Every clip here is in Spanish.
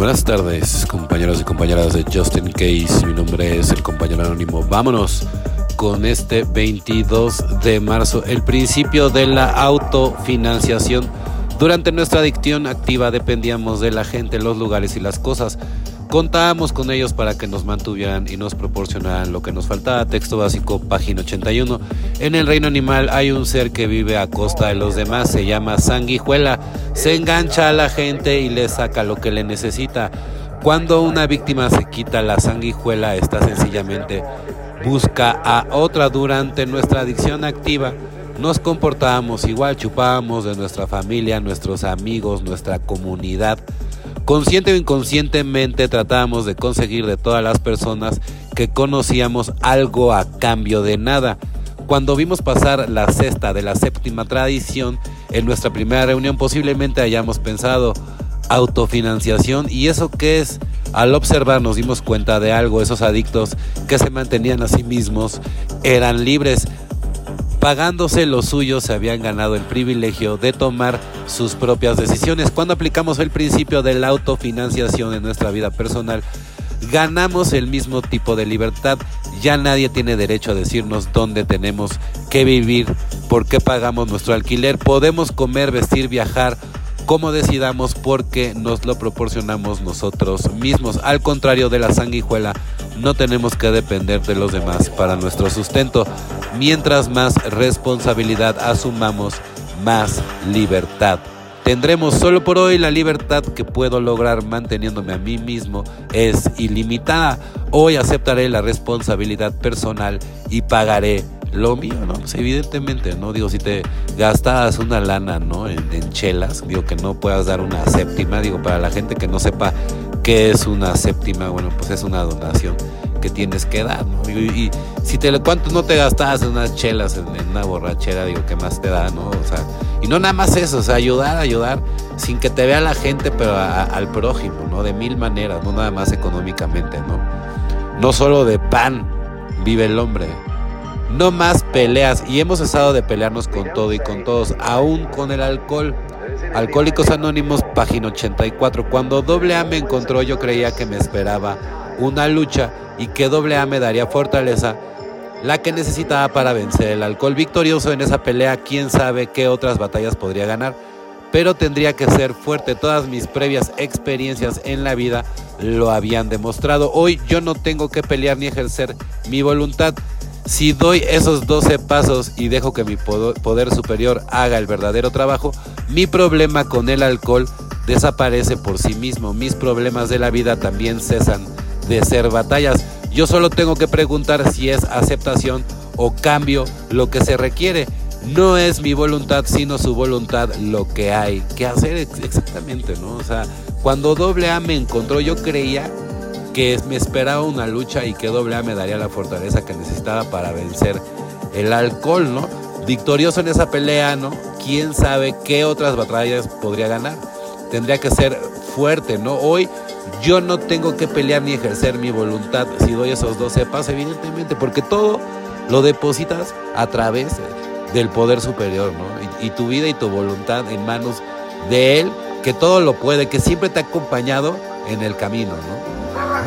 Buenas tardes, compañeros y compañeras de Justin Case. Mi nombre es el compañero anónimo. Vámonos con este 22 de marzo, el principio de la autofinanciación. Durante nuestra adicción activa dependíamos de la gente, los lugares y las cosas. Contábamos con ellos para que nos mantuvieran y nos proporcionaran lo que nos faltaba. Texto básico, página 81. En el reino animal hay un ser que vive a costa de los demás, se llama sanguijuela. Se engancha a la gente y le saca lo que le necesita. Cuando una víctima se quita la sanguijuela, está sencillamente busca a otra durante nuestra adicción activa. Nos comportábamos igual, chupábamos de nuestra familia, nuestros amigos, nuestra comunidad Consciente o inconscientemente tratábamos de conseguir de todas las personas que conocíamos algo a cambio de nada. Cuando vimos pasar la cesta de la séptima tradición en nuestra primera reunión posiblemente hayamos pensado autofinanciación y eso qué es al observar nos dimos cuenta de algo, esos adictos que se mantenían a sí mismos eran libres, pagándose lo suyo se habían ganado el privilegio de tomar sus propias decisiones. Cuando aplicamos el principio de la autofinanciación en nuestra vida personal, ganamos el mismo tipo de libertad. Ya nadie tiene derecho a decirnos dónde tenemos que vivir, por qué pagamos nuestro alquiler. Podemos comer, vestir, viajar como decidamos porque nos lo proporcionamos nosotros mismos. Al contrario de la sanguijuela, no tenemos que depender de los demás para nuestro sustento. Mientras más responsabilidad asumamos, más libertad. Tendremos solo por hoy la libertad que puedo lograr manteniéndome a mí mismo es ilimitada. Hoy aceptaré la responsabilidad personal y pagaré lo mío, ¿no? Pues evidentemente, ¿no? Digo, si te gastas una lana, ¿no? En, en, chelas, digo que no puedas dar una séptima, digo, para la gente que no sepa qué es una séptima, bueno, pues es una donación que tienes que dar, ¿no? Y, si te cuánto no te gastabas en unas chelas, en, una borrachera, digo, ¿qué más te da, no? O sea, y no nada más eso, o sea, ayudar, ayudar, sin que te vea la gente, pero al prójimo, ¿no? De mil maneras, no nada más económicamente, ¿no? No solo de pan vive el hombre, no más peleas y hemos cesado de pelearnos con todo y con todos, aún con el alcohol. Alcohólicos Anónimos, página 84. Cuando doble A me encontró yo creía que me esperaba una lucha y que doble A me daría fortaleza, la que necesitaba para vencer el alcohol. Victorioso en esa pelea, quién sabe qué otras batallas podría ganar, pero tendría que ser fuerte. Todas mis previas experiencias en la vida lo habían demostrado. Hoy yo no tengo que pelear ni ejercer mi voluntad. Si doy esos 12 pasos y dejo que mi poder superior haga el verdadero trabajo, mi problema con el alcohol desaparece por sí mismo. Mis problemas de la vida también cesan de ser batallas. Yo solo tengo que preguntar si es aceptación o cambio lo que se requiere. No es mi voluntad, sino su voluntad lo que hay que hacer exactamente, ¿no? O sea, cuando doble A me encontró, yo creía que me esperaba una lucha y que doble A me daría la fortaleza que necesitaba para vencer el alcohol, ¿no? Victorioso en esa pelea, ¿no? ¿Quién sabe qué otras batallas podría ganar? Tendría que ser fuerte, ¿no? Hoy yo no tengo que pelear ni ejercer mi voluntad si doy esos 12 pasos, evidentemente, porque todo lo depositas a través del poder superior, ¿no? Y, tu vida y tu voluntad en manos de Él, que todo lo puede, que siempre te ha acompañado en el camino, ¿no?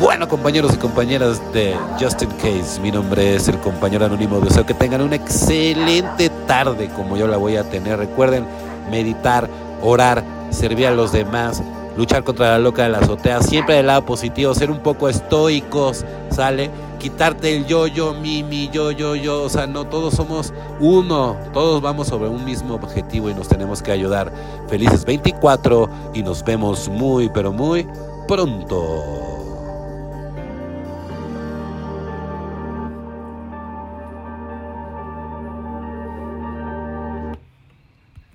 Bueno, compañeros y compañeras de Justin Case, mi nombre es el compañero anónimo. Deseo que tengan una excelente tarde como yo la voy a tener. Recuerden meditar, orar, servir a los demás, luchar contra la loca de la azotea, siempre del lado positivo, ser un poco estoicos, ¿sale? Quitarte el yo, yo, mi, mi, yo, yo, yo, o sea, no, todos somos uno, todos vamos sobre un mismo objetivo y nos tenemos que ayudar. Felices 24 y nos vemos muy, pero muy pronto.